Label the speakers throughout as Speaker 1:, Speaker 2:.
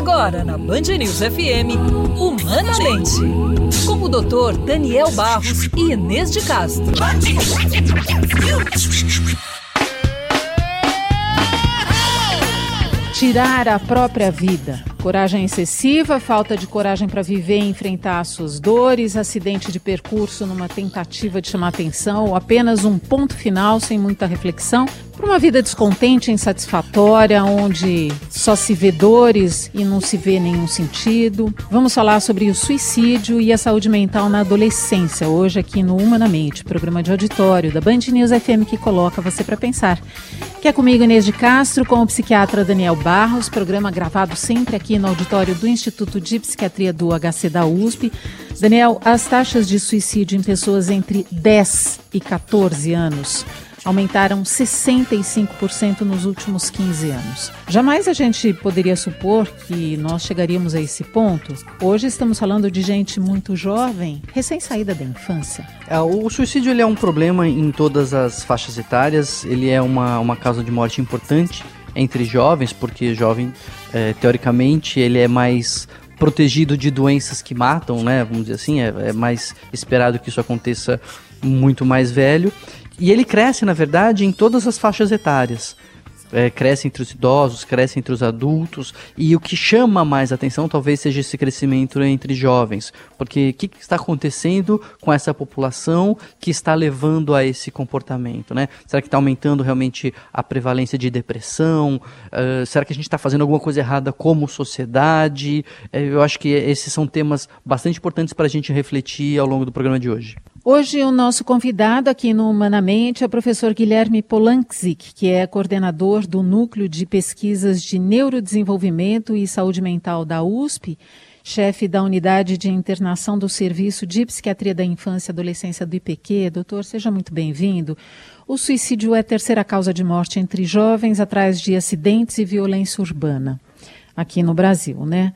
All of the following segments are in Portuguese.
Speaker 1: Agora na Band News FM, Humanamente, com o Dr. Daniel Barros e Inês de Castro.
Speaker 2: Tirar a própria vida. Coragem excessiva, falta de coragem para viver e enfrentar suas dores, acidente de percurso numa tentativa de chamar atenção ou apenas um ponto final sem muita reflexão. Para uma vida descontente, insatisfatória, onde só se vê dores e não se vê nenhum sentido. Vamos falar sobre o suicídio e a saúde mental na adolescência, hoje aqui no Humanamente, programa de auditório da Band News FM que coloca você para pensar. Que é comigo Inês de Castro, com o psiquiatra Daniel Barros, programa gravado sempre aqui no auditório do Instituto de Psiquiatria do HC da USP. Daniel, as taxas de suicídio em pessoas entre 10 e 14 anos aumentaram 65% nos últimos 15 anos. Jamais a gente poderia supor que nós chegaríamos a esse ponto. Hoje estamos falando de gente muito jovem, recém-saída da infância.
Speaker 3: É, o suicídio ele é um problema em todas as faixas etárias, ele é uma, uma causa de morte importante entre jovens, porque jovem, é, teoricamente, ele é mais protegido de doenças que matam, né? Vamos dizer assim, é, é mais esperado que isso aconteça muito mais velho. E ele cresce, na verdade, em todas as faixas etárias. É, cresce entre os idosos, cresce entre os adultos, e o que chama mais atenção talvez seja esse crescimento entre jovens, porque o que, que, está acontecendo com essa população que está levando a esse comportamento, né? Será que está aumentando realmente a prevalência de depressão? Uh, será que a gente está fazendo alguma coisa errada como sociedade? Uh, eu acho que esses são temas bastante importantes para a gente refletir ao longo do programa de hoje.
Speaker 2: Hoje o nosso convidado aqui no Humanamente é o professor Guilherme Polanczyk, que é coordenador do Núcleo de Pesquisas de Neurodesenvolvimento e Saúde Mental da USP, chefe da Unidade de Internação do Serviço de Psiquiatria da Infância e Adolescência do IPQ. Doutor, seja muito bem-vindo. O suicídio é a terceira causa de morte entre jovens atrás de acidentes e violência urbana aqui no Brasil, né?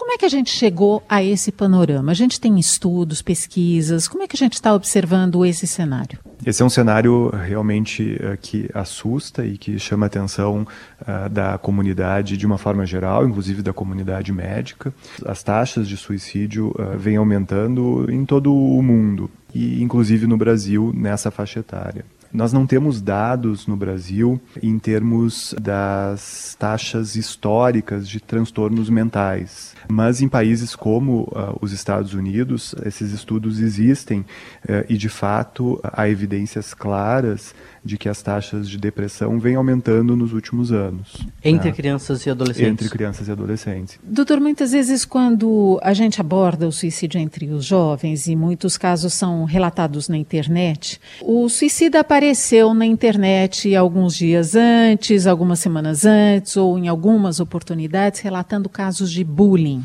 Speaker 2: Como é que a gente chegou a esse panorama? A gente tem estudos, pesquisas, como é que a gente está observando esse cenário?
Speaker 4: Esse é um cenário realmente uh, que assusta e que chama a atenção uh, da comunidade de uma forma geral, inclusive da comunidade médica. As taxas de suicídio uh, vêm aumentando em todo o mundo e inclusive no Brasil nessa faixa etária. Nós não temos dados no Brasil em termos das taxas históricas de transtornos mentais. Mas em países como uh, os Estados Unidos, esses estudos existem uh, e, de fato, há evidências claras de que as taxas de depressão vêm aumentando nos últimos anos.
Speaker 3: Entre né? crianças e adolescentes?
Speaker 4: Entre crianças e adolescentes.
Speaker 2: Doutor, muitas vezes quando a gente aborda o suicídio entre os jovens, e muitos casos são relatados na internet, o suicida apareceu na internet alguns dias antes, algumas semanas antes, ou em algumas oportunidades, relatando casos de bullying.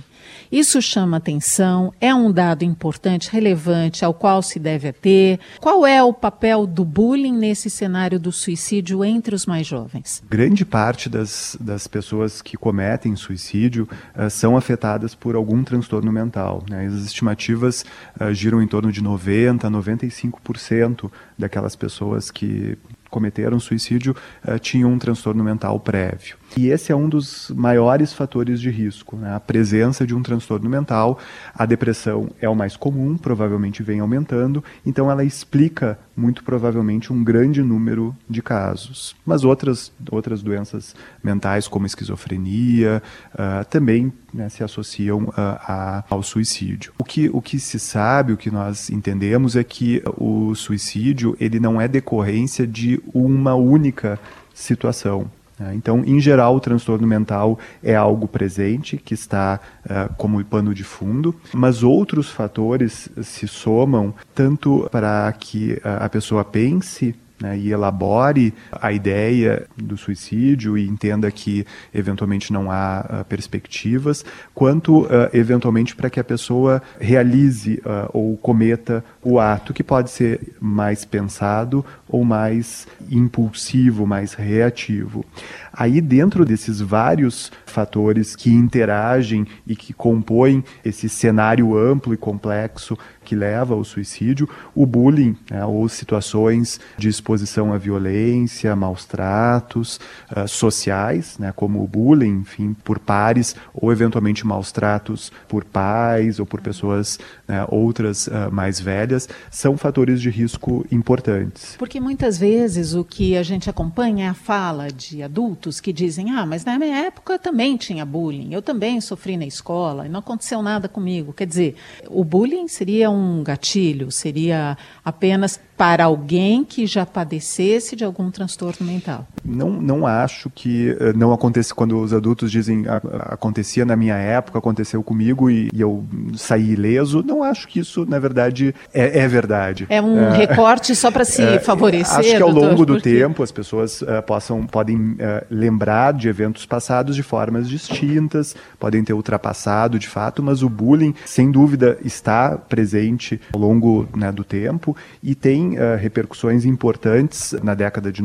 Speaker 2: Isso chama atenção, é um dado importante, relevante, ao qual se deve ter. Qual é o papel do bullying nesse cenário do suicídio entre os mais jovens?
Speaker 4: Grande parte das, das pessoas que cometem suicídio uh, são afetadas por algum transtorno mental. Né? As estimativas uh, giram em torno de 90% a 95% daquelas pessoas que cometeram suicídio uh, tinham um transtorno mental prévio. E esse é um dos maiores fatores de risco, né? a presença de um transtorno mental. A depressão é o mais comum, provavelmente vem aumentando, então ela explica muito provavelmente um grande número de casos. Mas outras, outras doenças mentais, como esquizofrenia, uh, também né, se associam uh, a, ao suicídio. O que, o que se sabe, o que nós entendemos é que o suicídio ele não é decorrência de uma única situação. Né? Então, em geral, o transtorno mental é algo presente, que está uh, como pano de fundo, mas outros fatores se somam tanto para que a pessoa pense né, e elabore a ideia do suicídio e entenda que eventualmente não há uh, perspectivas, quanto uh, eventualmente para que a pessoa realize uh, ou cometa o ato, que pode ser mais pensado ou mais impulsivo, mais reativo. Aí, dentro desses vários fatores que interagem e que compõem esse cenário amplo e complexo que leva ao suicídio, o bullying, né, ou situações de exposição à violência, maus tratos uh, sociais, né, como o bullying, enfim, por pares, ou eventualmente maus tratos por pais ou por pessoas né, outras uh, mais velhas, são fatores de risco importantes.
Speaker 2: Porque muitas vezes o que a gente acompanha é a fala de adultos que dizem: ah, mas na minha época também tinha bullying, eu também sofri na escola e não aconteceu nada comigo. Quer dizer, o bullying seria um gatilho, seria apenas para alguém que já padecesse de algum transtorno mental?
Speaker 4: Não, não acho que uh, não acontece quando os adultos dizem acontecia na minha época, aconteceu comigo e, e, eu saí ileso. Não acho que isso, na verdade, é, é verdade.
Speaker 2: É um é, recorte só para se é, favorecer.
Speaker 4: Acho que ao
Speaker 2: doutor,
Speaker 4: longo do porque... tempo as pessoas uh, possam, podem uh, lembrar de eventos passados de formas distintas, podem ter ultrapassado de fato, mas o bullying, sem dúvida, está presente ao longo né, do tempo e tem uh, repercussões importantes na década de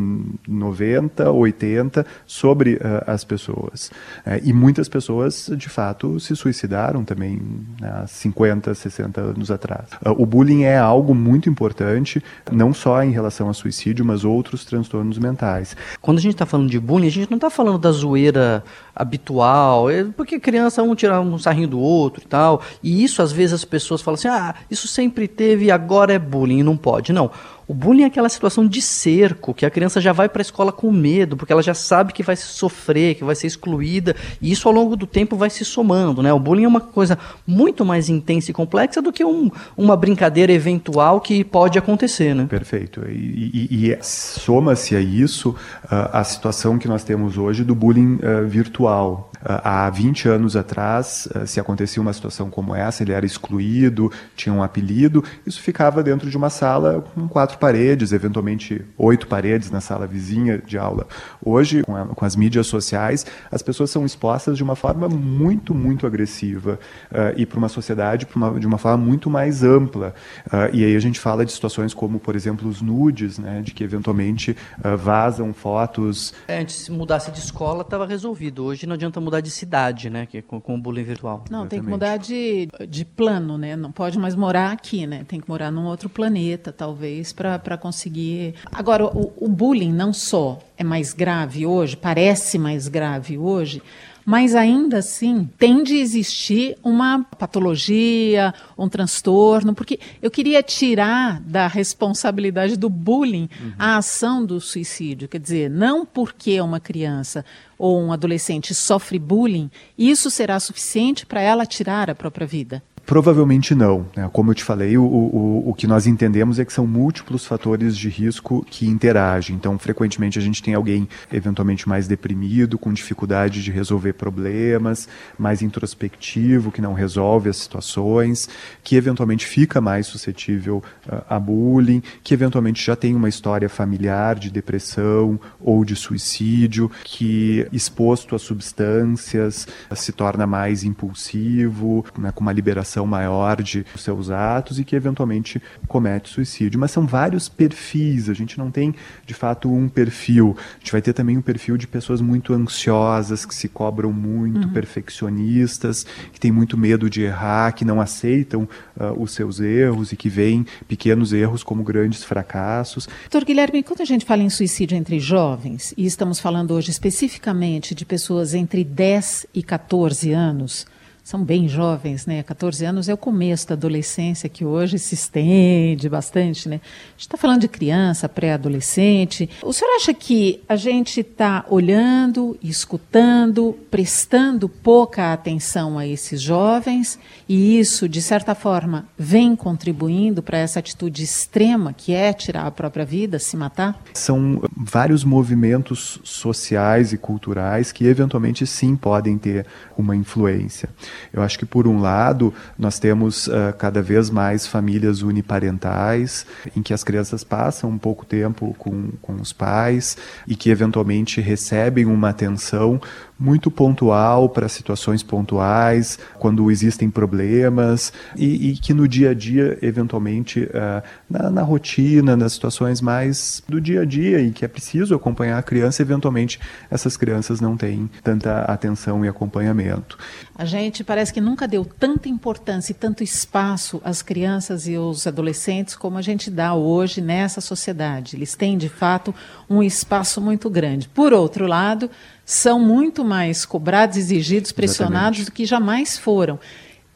Speaker 4: 90, 80 sobre uh, as pessoas. Uh, e muitas pessoas, de fato, se suicidaram também né, há 50, 60 anos atrás. o bullying é algo muito importante, não só em relação ao suicídio, mas outros transtornos mentais.
Speaker 3: Quando a gente está falando de bullying, a gente não está falando da zoeira habitual, é porque criança um tira um sarrinho do outro e tal. E isso às vezes as pessoas falam assim: "Ah, isso sempre teve agora é bullying", não pode. Não. O bullying é aquela situação de cerco, que a criança já vai para a escola com medo, porque ela já sabe que vai sofrer, que vai ser excluída, e isso ao longo do tempo vai se somando, né? O bullying é uma coisa muito mais intensa e complexa do que um, uma brincadeira eventual que pode acontecer, né?
Speaker 4: Perfeito. E, e, e soma-se a isso uh, a situação que nós temos hoje do bullying uh, virtual, há 20 anos atrás, eh, se acontecia uma situação como essa, ele era excluído, tinha um apelido, isso ficava dentro de uma sala com quatro paredes, eventualmente oito paredes na sala vizinha de aula. Hoje, com, a, com as mídias sociais, as pessoas são expostas de uma forma muito, muito agressiva uh, e para uma sociedade uma, de uma forma muito mais ampla. Uh, e aí a gente fala de situações como, por exemplo, os nudes, né, de que eventualmente uh, vazam fotos.
Speaker 3: Antes, se mudasse de escola, estava resolvido. Hoje não adianta mudar mudar de cidade, né? Que, com, com o bullying virtual.
Speaker 2: Não, Exatamente. tem que mudar de, de plano, né? Não pode mais morar aqui, né? Tem que morar num outro planeta, talvez, para conseguir. Agora, o, o bullying não só é mais grave hoje, parece mais grave hoje, mas ainda assim tende a existir uma patologia, um transtorno, porque eu queria tirar da responsabilidade do bullying uhum. a ação do suicídio. Quer dizer, não porque uma criança ou um adolescente sofre bullying, isso será suficiente para ela tirar a própria vida.
Speaker 4: Provavelmente não. Né? Como eu te falei, o, o, o que nós entendemos é que são múltiplos fatores de risco que interagem. Então, frequentemente a gente tem alguém eventualmente mais deprimido, com dificuldade de resolver problemas, mais introspectivo, que não resolve as situações, que eventualmente fica mais suscetível uh, a bullying, que eventualmente já tem uma história familiar de depressão ou de suicídio, que exposto a substâncias se torna mais impulsivo, né, com uma liberação dimensão maior de seus atos e que eventualmente comete suicídio. Mas são vários perfis, a gente não tem de fato um perfil. A gente vai ter também um perfil de pessoas muito ansiosas, que se cobram muito, uhum. perfeccionistas, que têm muito medo de errar, que não aceitam uh, os seus erros e que veem pequenos erros como grandes fracassos.
Speaker 2: Doutor Guilherme, quando a gente fala em suicídio entre jovens, e estamos falando hoje especificamente de pessoas entre 10 e 14 anos, são bem jovens, né? 14 anos é o começo da adolescência, que hoje se estende bastante, né? A gente está falando de criança, pré-adolescente. O senhor acha que a gente está olhando, escutando, prestando pouca atenção a esses jovens e isso, de certa forma, vem contribuindo para essa atitude extrema que é tirar a própria vida, se matar?
Speaker 4: São vários movimentos sociais e culturais que eventualmente sim podem ter uma influência. Eu acho que, por um lado, nós temos uh, cada vez mais famílias uniparentais, em que as crianças passam um pouco tempo com, com os pais e que, eventualmente, recebem uma atenção muito pontual para situações pontuais, quando existem problemas, e, e, que no dia a dia, eventualmente, uh, na, na, rotina, nas situações mais do dia a dia, em que é preciso acompanhar a criança, eventualmente essas crianças não têm tanta atenção e acompanhamento.
Speaker 2: A gente parece que nunca deu tanta importância e tanto espaço às crianças e aos adolescentes como a gente dá hoje nessa sociedade. Eles têm, de fato, um espaço muito grande. Por outro lado, são muito mais cobrados, exigidos, pressionados Exatamente. do que jamais foram.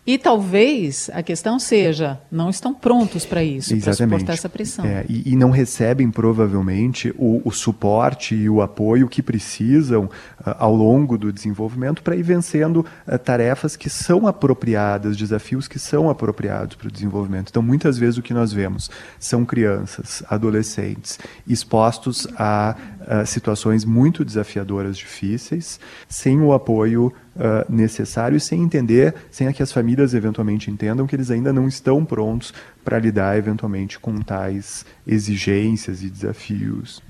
Speaker 2: E talvez a questão seja, não estão prontos para isso, para suportar essa pressão.
Speaker 4: É, e, e, não recebem, provavelmente, o, o, suporte e o apoio que precisam uh, ao longo do desenvolvimento para ir vencendo uh, tarefas que são apropriadas, desafios que são apropriados para o desenvolvimento. Então, muitas vezes o que nós vemos são crianças, adolescentes, expostos a uh, situações muito desafiadoras, difíceis, sem o apoio uh, necessário e sem entender, sem que as famílias eventualmente entendam que eles ainda não estão prontos para lidar eventualmente com tais exigências e desafios.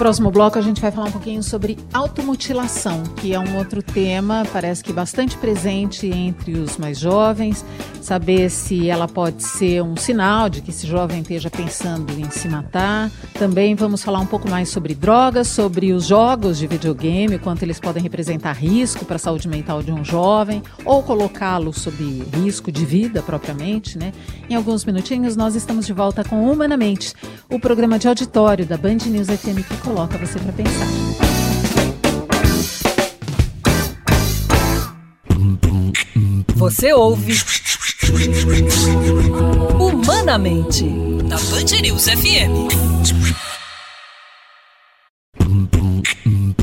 Speaker 2: Próximo bloco a gente vai falar um pouquinho sobre automutilação, que é um outro tema, parece que bastante presente entre os mais jovens. Saber se ela pode ser um sinal de que esse jovem esteja pensando em se matar. Também vamos falar um pouco mais sobre drogas, sobre os jogos de videogame, quanto eles podem representar risco para a saúde mental de um jovem, ou colocá-lo sob risco de vida propriamente, né? Em alguns minutinhos nós estamos de volta com Humanamente, o programa de auditório da Band News FM que coloca você para pensar.
Speaker 1: Você ouve Humanamente na Band News FM.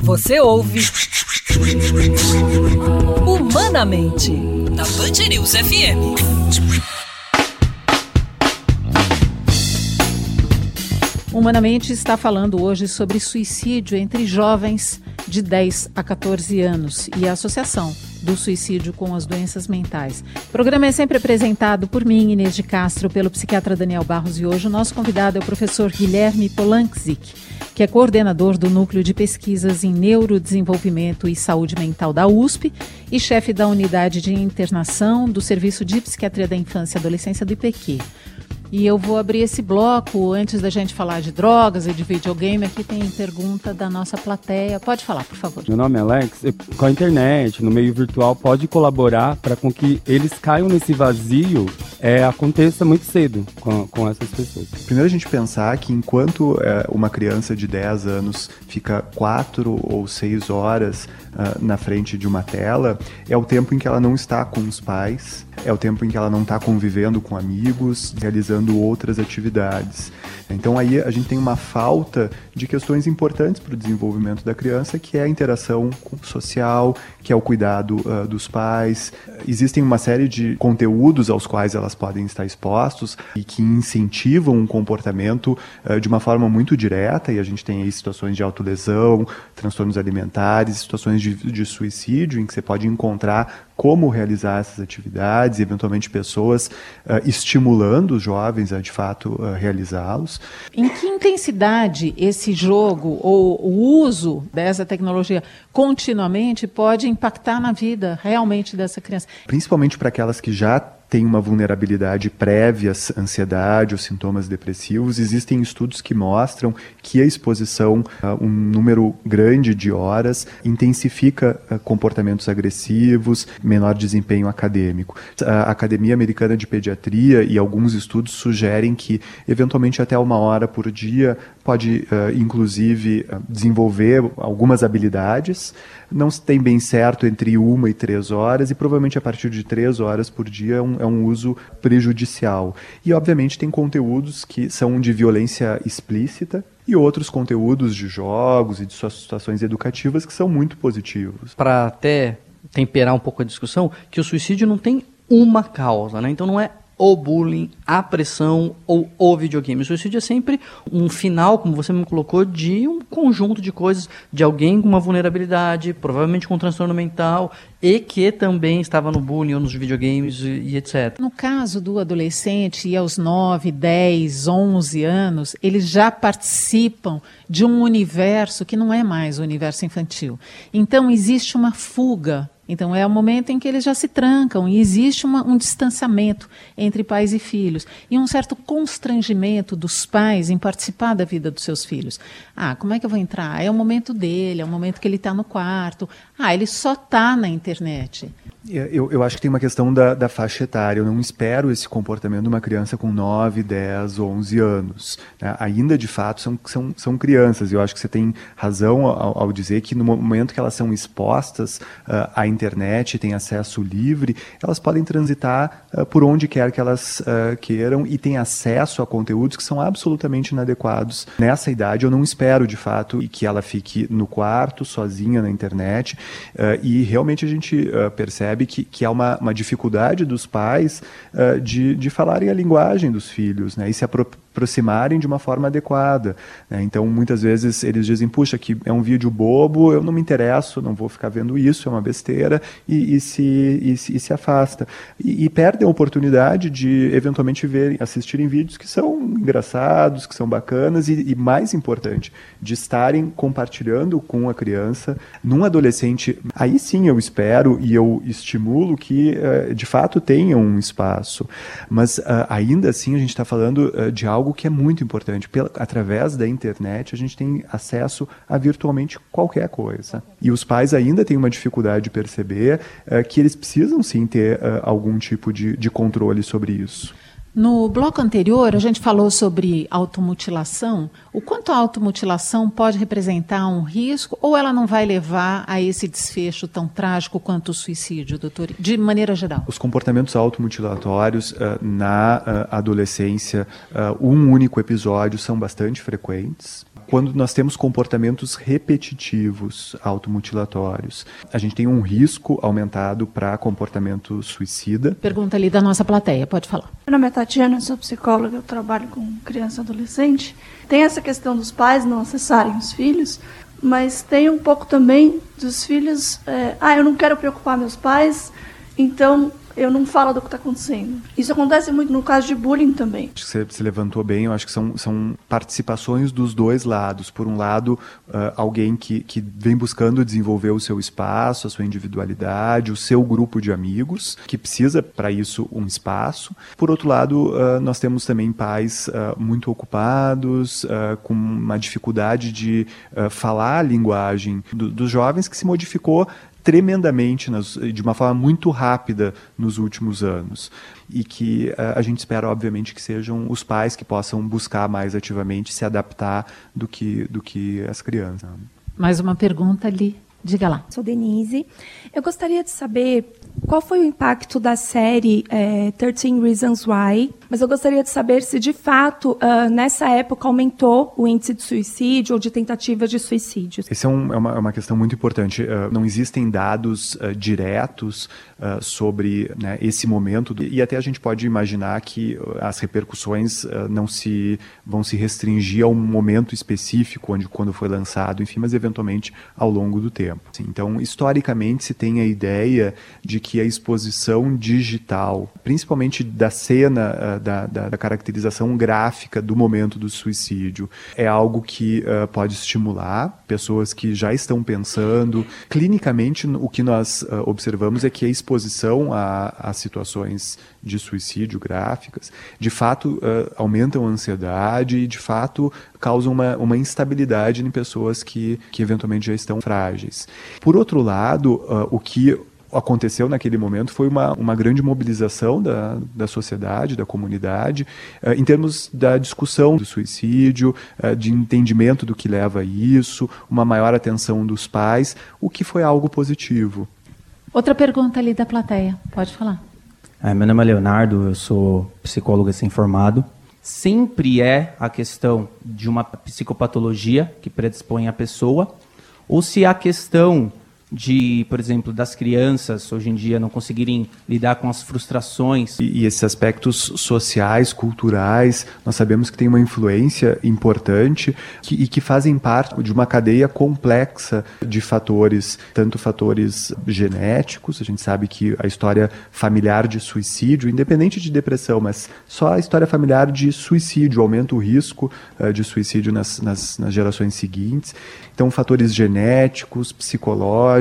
Speaker 1: Você ouve Humanamente na Band News FM.
Speaker 2: Humanamente está falando hoje sobre suicídio entre jovens de 10 a 14 anos e a associação do suicídio com as doenças mentais. O programa é sempre apresentado por mim, Inês de Castro, pelo psiquiatra Daniel Barros e hoje o nosso convidado é o professor Guilherme Polankzik, que é coordenador do Núcleo de Pesquisas em Neurodesenvolvimento e Saúde Mental da USP e chefe da Unidade de Internação do Serviço de Psiquiatria da Infância e Adolescência do IPQ. E eu vou abrir esse bloco antes da gente falar de drogas e de videogame. Aqui tem pergunta da nossa plateia. Pode falar, por favor.
Speaker 5: Meu nome é Alex. Com a internet, no meio virtual, pode colaborar para com que eles caiam nesse vazio é, aconteça muito cedo com, com essas pessoas.
Speaker 4: Primeiro a gente pensar que enquanto é, uma criança de 10 anos fica 4 ou 6 horas uh, na frente de uma tela, é o tempo em que ela não está com os pais, é o tempo em que ela não está convivendo com amigos, realizando outras atividades. Então aí a gente tem uma falta de questões importantes para o desenvolvimento da criança, que é a interação social, que é o cuidado uh, dos pais. Existem uma série de conteúdos aos quais elas podem estar expostos e que incentivam um comportamento uh, de uma forma muito direta, e a gente tem aí situações de autolesão, transtornos alimentares, situações de, de suicídio, em que você pode encontrar como realizar essas atividades, eventualmente pessoas uh, estimulando os jovens a de fato uh, realizá-los.
Speaker 2: Em que intensidade esse jogo ou o uso dessa tecnologia continuamente pode impactar na vida realmente dessa criança?
Speaker 4: Principalmente para aquelas que já tem uma vulnerabilidade prévia à ansiedade ou sintomas depressivos. Existem estudos que mostram que a exposição a um número grande de horas intensifica comportamentos agressivos, menor desempenho acadêmico. A Academia Americana de Pediatria e alguns estudos sugerem que, eventualmente, até uma hora por dia pode, uh, inclusive, uh, desenvolver algumas habilidades. Não se tem bem certo entre uma e três horas, e provavelmente a partir de três horas por dia é um, é um uso prejudicial. E, obviamente, tem conteúdos que são de violência explícita, e outros conteúdos de jogos e de suas situações educativas que são muito positivos.
Speaker 3: Para até temperar um pouco a discussão, que o suicídio não tem uma causa, né? Então não é o bullying, a pressão ou o videogame. O suicídio é sempre um final, como você me colocou, de um conjunto de coisas, de alguém com uma vulnerabilidade, provavelmente com um transtorno mental, e que também estava no bullying ou nos videogames e, e etc.
Speaker 2: No caso do adolescente, e aos 9, 10, 11 anos, eles já participam de um universo que não é mais o universo infantil. Então existe uma fuga então é o momento em que eles já se trancam e existe uma, um distanciamento entre pais e filhos e um certo constrangimento dos pais em participar da vida dos seus filhos. Ah, como é que eu vou entrar? É o momento dele, é o momento que ele está no quarto. Ah, ele só está na internet.
Speaker 4: É, eu, eu, acho que tem uma questão da, da, faixa etária. Eu não espero esse comportamento de uma criança com 9, 10, 11 anos. Né? Ainda, de fato, são, são, são crianças. Eu acho que você tem razão ao, ao dizer que no momento que elas são expostas uh, à internet, têm acesso livre, elas podem transitar uh, por onde quer que elas uh, queiram e têm acesso a conteúdos que são absolutamente inadequados. Nessa idade, eu não espero, de fato, que ela fique no quarto, sozinha na internet. e realmente a gente percebe percebe que, que há uma, uma dificuldade dos pais uh, de, de falarem a linguagem dos filhos né, e se apropriarem aproximarem de uma forma adequada. Né? Então, muitas vezes eles dizem, puxa, que é um vídeo bobo, eu não me interesso, não vou ficar vendo isso, é uma besteira, e, e, se, e, e se afasta. E, e, perdem a oportunidade de, eventualmente, ver, assistirem vídeos que são engraçados, que são bacanas, e, e mais importante, de estarem compartilhando com a criança, num adolescente, aí sim eu espero e eu estimulo que, uh, de fato, tenham um espaço. Mas, uh, ainda assim, a gente está falando uh, de algo algo que é muito importante. Pela, através da internet, a gente tem acesso a virtualmente qualquer coisa. E os pais ainda têm uma dificuldade de perceber uh, que eles precisam sim ter uh, algum tipo de, de controle sobre isso.
Speaker 2: No bloco anterior, a gente falou sobre automutilação. O quanto a automutilação pode representar um risco ou ela não vai levar a esse desfecho tão trágico quanto o suicídio, doutor, de maneira geral?
Speaker 4: Os comportamentos automutilatórios uh, na uh, adolescência, uh, um único episódio, são bastante frequentes quando nós temos comportamentos repetitivos automutilatórios, a gente tem um risco aumentado para comportamento suicida.
Speaker 2: Pergunta ali da nossa plateia, pode falar.
Speaker 6: Meu nome é Tatiana, sou psicóloga, eu trabalho com criança e adolescente. Tem essa questão dos pais não acessarem os filhos, mas tem um pouco também dos filhos, é, ah, eu não quero preocupar meus pais, então eu não falo do que está acontecendo. Isso acontece muito no caso de bullying também.
Speaker 4: Acho que você se levantou bem, eu acho que são, são participações dos dois lados. Por um lado, uh, alguém que, que vem buscando desenvolver o seu espaço, a sua individualidade, o seu grupo de amigos, que precisa para isso um espaço. Por outro lado, uh, nós temos também pais uh, muito ocupados, com uma dificuldade de falar a linguagem do, dos jovens que se modificou tremendamente, nas, de uma forma muito rápida nos últimos anos. E que uh, a gente espera, obviamente, que sejam os pais que possam buscar mais ativamente se adaptar do que, do que as crianças.
Speaker 2: Mais uma pergunta ali. Diga lá.
Speaker 7: Sou Denise. Eu gostaria de saber qual foi o impacto da série é, 13 Reasons Why, mas eu gostaria de saber se, de fato, uh, nessa época aumentou o índice de suicídio ou de tentativas de suicídio.
Speaker 4: Essa é, um, é, uma, é, uma, questão muito importante. Uh, não existem dados uh, diretos sobre né, esse momento e até a gente pode imaginar que as repercussões não se vão se restringir a um momento específico, onde quando foi lançado, enfim, mas eventualmente ao longo do tempo. Tempo. Então, historicamente, se tem a ideia de que a exposição digital, principalmente da cena, uh, da, da, da, caracterização gráfica do momento do suicídio, é algo que uh, pode estimular pessoas que já estão pensando. Clinicamente, o que nós uh, observamos é que a exposição a, a situações de suicídio gráficas, de fato uh, aumentam a ansiedade e de fato causam uma, uma instabilidade em pessoas que, que eventualmente já estão frágeis. Por outro lado, uh, o que aconteceu naquele momento foi uma, uma grande mobilização da, da sociedade, da comunidade, uh, em termos da discussão do suicídio, uh, de entendimento do que leva a isso, uma maior atenção dos pais, o que foi algo positivo.
Speaker 2: Outra pergunta ali da plateia, pode falar.
Speaker 8: É, meu nome é Leonardo, eu sou psicólogo recém-formado. Sempre é a questão de uma psicopatologia que predispõe a pessoa, ou se a questão de, por exemplo, das crianças hoje em dia não conseguirem lidar com as frustrações.
Speaker 4: E, e, esses aspectos sociais, culturais, nós sabemos que tem uma influência importante que, e que fazem parte de uma cadeia complexa de fatores, tanto fatores genéticos, a gente sabe que a história familiar de suicídio, independente de depressão, mas só a história familiar de suicídio aumenta o risco uh, de suicídio nas, nas, nas gerações seguintes. Então, fatores genéticos, psicológicos,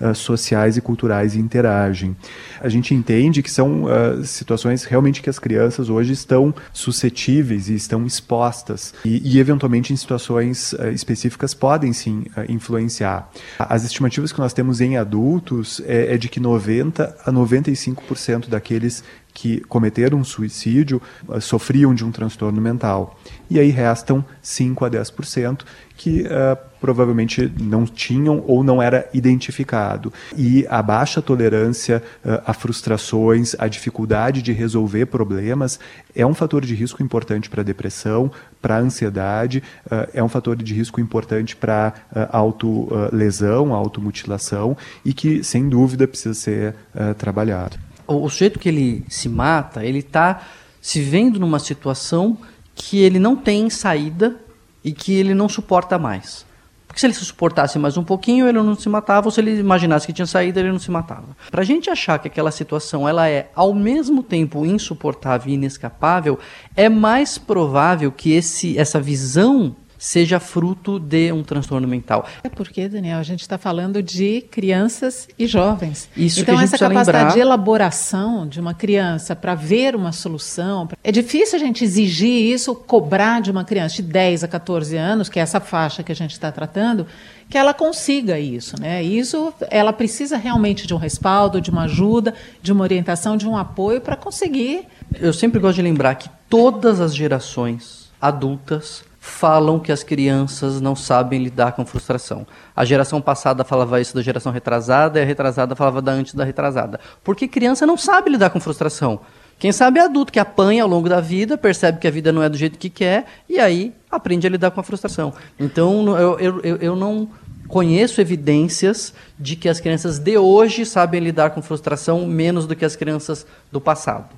Speaker 4: uh, sociais e culturais interagem. A gente entende que são uh, situações realmente que as crianças hoje estão suscetíveis e estão expostas e, e eventualmente em situações uh, específicas podem sim influenciar. As estimativas que nós temos em adultos é, é de que 90 a 95% daqueles que cometeram suicídio uh, sofriam de um transtorno mental. E aí restam 5 a 10% que uh, provavelmente não tinham ou não era identificado. E a baixa tolerância uh, a frustrações, a dificuldade de resolver problemas é um fator de risco importante para depressão, para ansiedade, uh, é um fator de risco importante para a autolesão, automutilação e que, sem dúvida, precisa ser trabalhado
Speaker 3: o, o sujeito que ele se mata, ele está se vendo numa situação que ele não tem saída e que ele não suporta mais. Porque se ele se suportasse mais um pouquinho, ele não se matava, ou se ele imaginasse que tinha saída, ele não se matava. Para a gente achar que aquela situação ela é ao mesmo tempo insuportável e inescapável, é mais provável que esse, essa visão seja fruto de um transtorno mental.
Speaker 2: É porque, Daniel, a gente está falando de crianças e jovens.
Speaker 3: Isso
Speaker 2: então, essa capacidade
Speaker 3: lembrar...
Speaker 2: de elaboração de uma criança para ver uma solução. É difícil a gente exigir isso, cobrar de uma criança de 10 a 14 anos, que é essa faixa que a gente está tratando, que ela consiga isso, né? Isso, ela precisa realmente de um respaldo, de uma ajuda, de uma orientação, de um apoio para conseguir.
Speaker 3: Eu sempre gosto de lembrar que todas as gerações adultas falam que as crianças não sabem lidar com frustração. A geração passada falava isso da geração retrasada e a retrasada falava da antes da retrasada. Porque criança não sabe lidar com frustração. Quem sabe é adulto que apanha ao longo da vida, percebe que a vida não é do jeito que quer e aí aprende a lidar com a frustração. Então eu, eu, eu não conheço evidências de que as crianças de hoje sabem lidar com frustração menos do que as crianças do passado.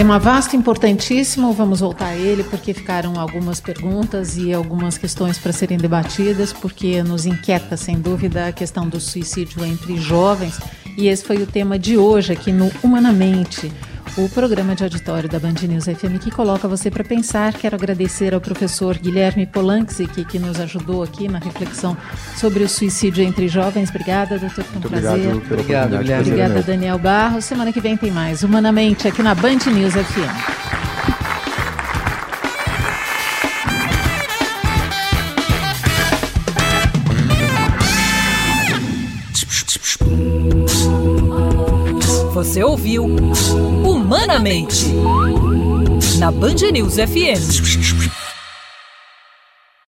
Speaker 2: Tema vasto, importantíssimo, vamos voltar a ele porque ficaram algumas perguntas e algumas questões para serem debatidas, porque nos inquieta, sem dúvida, a questão do suicídio entre jovens. E esse foi o tema de hoje aqui no Humanamente o programa de auditório da Band News FM que coloca você para pensar. Quero agradecer ao professor Guilherme Polanski, que nos ajudou aqui na reflexão sobre o suicídio entre jovens. Obrigada, doutor. Foi um
Speaker 4: Muito
Speaker 2: prazer.
Speaker 4: Obrigado, obrigado Guilherme.
Speaker 2: Obrigada, Daniel Barros. Semana que vem tem mais Humanamente aqui na Band News FM.
Speaker 1: Você ouviu Humanamente na Band News FM.